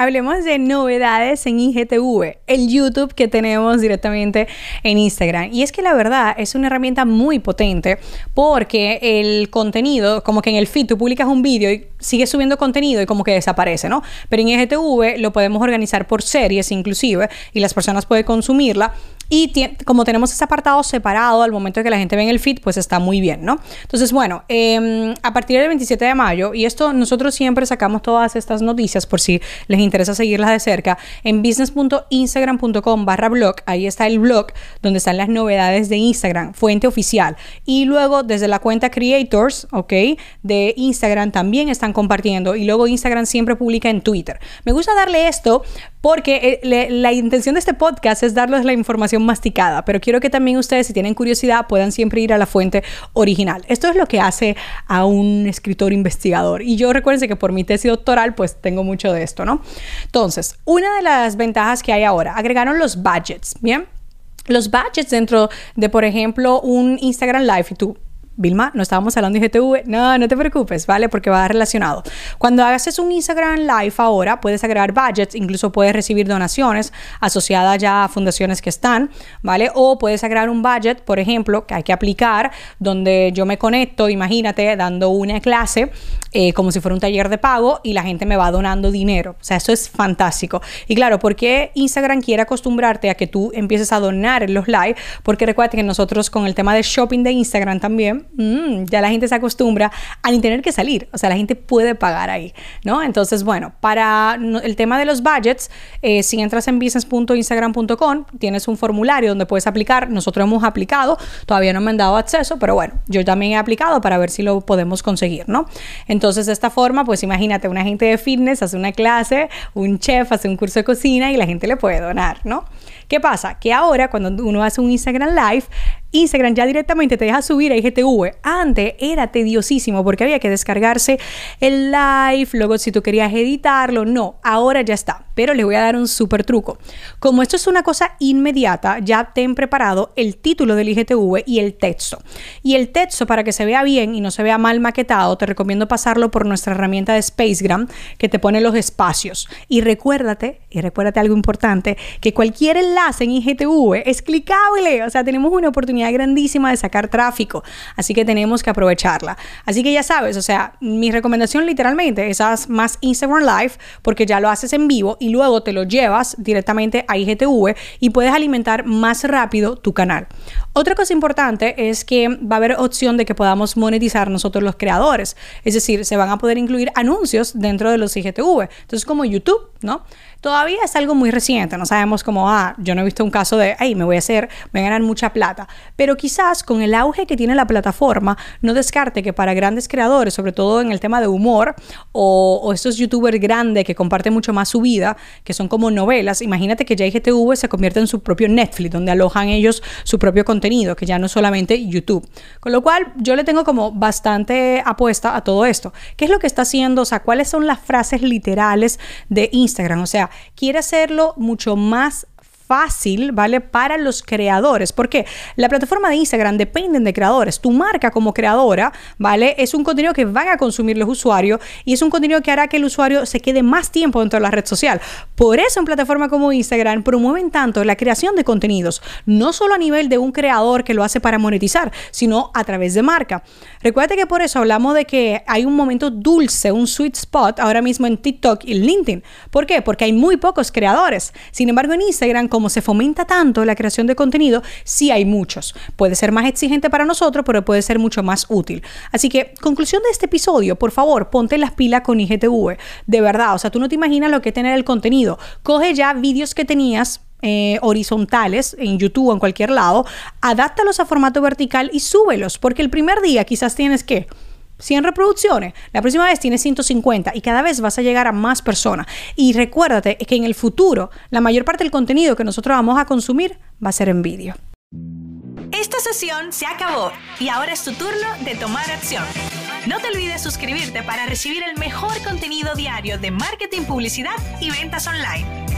Hablemos de novedades en IGTV, el YouTube que tenemos directamente en Instagram. Y es que la verdad es una herramienta muy potente porque el contenido, como que en el feed tú publicas un vídeo y sigues subiendo contenido y como que desaparece, ¿no? Pero en IGTV lo podemos organizar por series inclusive y las personas pueden consumirla y como tenemos ese apartado separado al momento de que la gente ve el feed, pues está muy bien, ¿no? Entonces, bueno, em, a partir del 27 de mayo, y esto nosotros siempre sacamos todas estas noticias por si les interesa seguirlas de cerca, en business.instagram.com barra blog, ahí está el blog donde están las novedades de Instagram, fuente oficial. Y luego desde la cuenta Creators, ¿ok? De Instagram también están compartiendo y luego Instagram siempre publica en Twitter. Me gusta darle esto porque eh, la intención de este podcast es darles la información masticada, pero quiero que también ustedes, si tienen curiosidad, puedan siempre ir a la fuente original. Esto es lo que hace a un escritor investigador. Y yo recuerden que por mi tesis doctoral, pues tengo mucho de esto, ¿no? Entonces, una de las ventajas que hay ahora, agregaron los budgets, ¿bien? Los budgets dentro de, por ejemplo, un Instagram Live y tú Vilma, no estábamos hablando de IGTV. No, no te preocupes, ¿vale? Porque va relacionado. Cuando hagas un Instagram Live ahora, puedes agregar budgets, incluso puedes recibir donaciones asociadas ya a fundaciones que están, ¿vale? O puedes agregar un budget, por ejemplo, que hay que aplicar, donde yo me conecto, imagínate, dando una clase eh, como si fuera un taller de pago y la gente me va donando dinero. O sea, eso es fantástico. Y claro, ¿por qué Instagram quiere acostumbrarte a que tú empieces a donar en los live? Porque recuerda que nosotros con el tema de shopping de Instagram también, Mm, ya la gente se acostumbra a ni tener que salir, o sea, la gente puede pagar ahí, ¿no? Entonces, bueno, para el tema de los budgets, eh, si entras en business.instagram.com, tienes un formulario donde puedes aplicar, nosotros hemos aplicado, todavía no me han dado acceso, pero bueno, yo también he aplicado para ver si lo podemos conseguir, ¿no? Entonces, de esta forma, pues imagínate, una gente de fitness hace una clase, un chef hace un curso de cocina y la gente le puede donar, ¿no? ¿Qué pasa? Que ahora cuando uno hace un Instagram Live, Instagram ya directamente te deja subir a IGTV. Antes era tediosísimo porque había que descargarse el live, luego si tú querías editarlo, no, ahora ya está. Pero les voy a dar un súper truco. Como esto es una cosa inmediata, ya ten preparado el título del IGTV y el texto. Y el texto, para que se vea bien y no se vea mal maquetado, te recomiendo pasarlo por nuestra herramienta de Spacegram que te pone los espacios. Y recuérdate, y recuérdate algo importante, que cualquier enlace en IGTV es clicable. O sea, tenemos una oportunidad grandísima de sacar tráfico, así que tenemos que aprovecharla. Así que ya sabes, o sea, mi recomendación literalmente es haz más Instagram Live porque ya lo haces en vivo y luego te lo llevas directamente a IGTV y puedes alimentar más rápido tu canal. Otra cosa importante es que va a haber opción de que podamos monetizar nosotros los creadores, es decir, se van a poder incluir anuncios dentro de los IGTV. Entonces, como YouTube, ¿no? Todavía es algo muy reciente, no sabemos cómo, ah, yo no he visto un caso de, hey, me voy a hacer, voy a ganar mucha plata, pero quizás con el auge que tiene la plataforma, no descarte que para grandes creadores, sobre todo en el tema de humor, o, estos youtubers grandes que comparten mucho más su vida, que son como novelas, imagínate que ya IGTV se convierte en su propio Netflix, donde alojan ellos su propio contenido, que ya no es solamente YouTube. Con lo cual, yo le tengo como bastante apuesta a todo esto. ¿Qué es lo que está haciendo? O sea, ¿cuáles son las frases literales de Instagram? O sea, quiere hacerlo mucho más fácil, ¿vale? Para los creadores. Porque la plataforma de Instagram depende de creadores. Tu marca como creadora, ¿vale? Es un contenido que van a consumir los usuarios y es un contenido que hará que el usuario se quede más tiempo dentro de la red social. Por eso en plataforma como Instagram promueven tanto la creación de contenidos, no solo a nivel de un creador que lo hace para monetizar, sino a través de marca. Recuerda que por eso hablamos de que hay un momento dulce, un sweet spot ahora mismo en TikTok y LinkedIn. ¿Por qué? Porque hay muy pocos creadores. Sin embargo, en Instagram, como se fomenta tanto la creación de contenido, sí hay muchos. Puede ser más exigente para nosotros, pero puede ser mucho más útil. Así que, conclusión de este episodio, por favor, ponte las pilas con IGTV. De verdad, o sea, tú no te imaginas lo que es tener el contenido. Coge ya vídeos que tenías eh, horizontales en YouTube o en cualquier lado, adáptalos a formato vertical y súbelos, porque el primer día quizás tienes que 100 reproducciones, la próxima vez tienes 150 y cada vez vas a llegar a más personas. Y recuérdate que en el futuro la mayor parte del contenido que nosotros vamos a consumir va a ser en vídeo. Esta sesión se acabó y ahora es tu turno de tomar acción. No te olvides suscribirte para recibir el mejor contenido diario de marketing, publicidad y ventas online.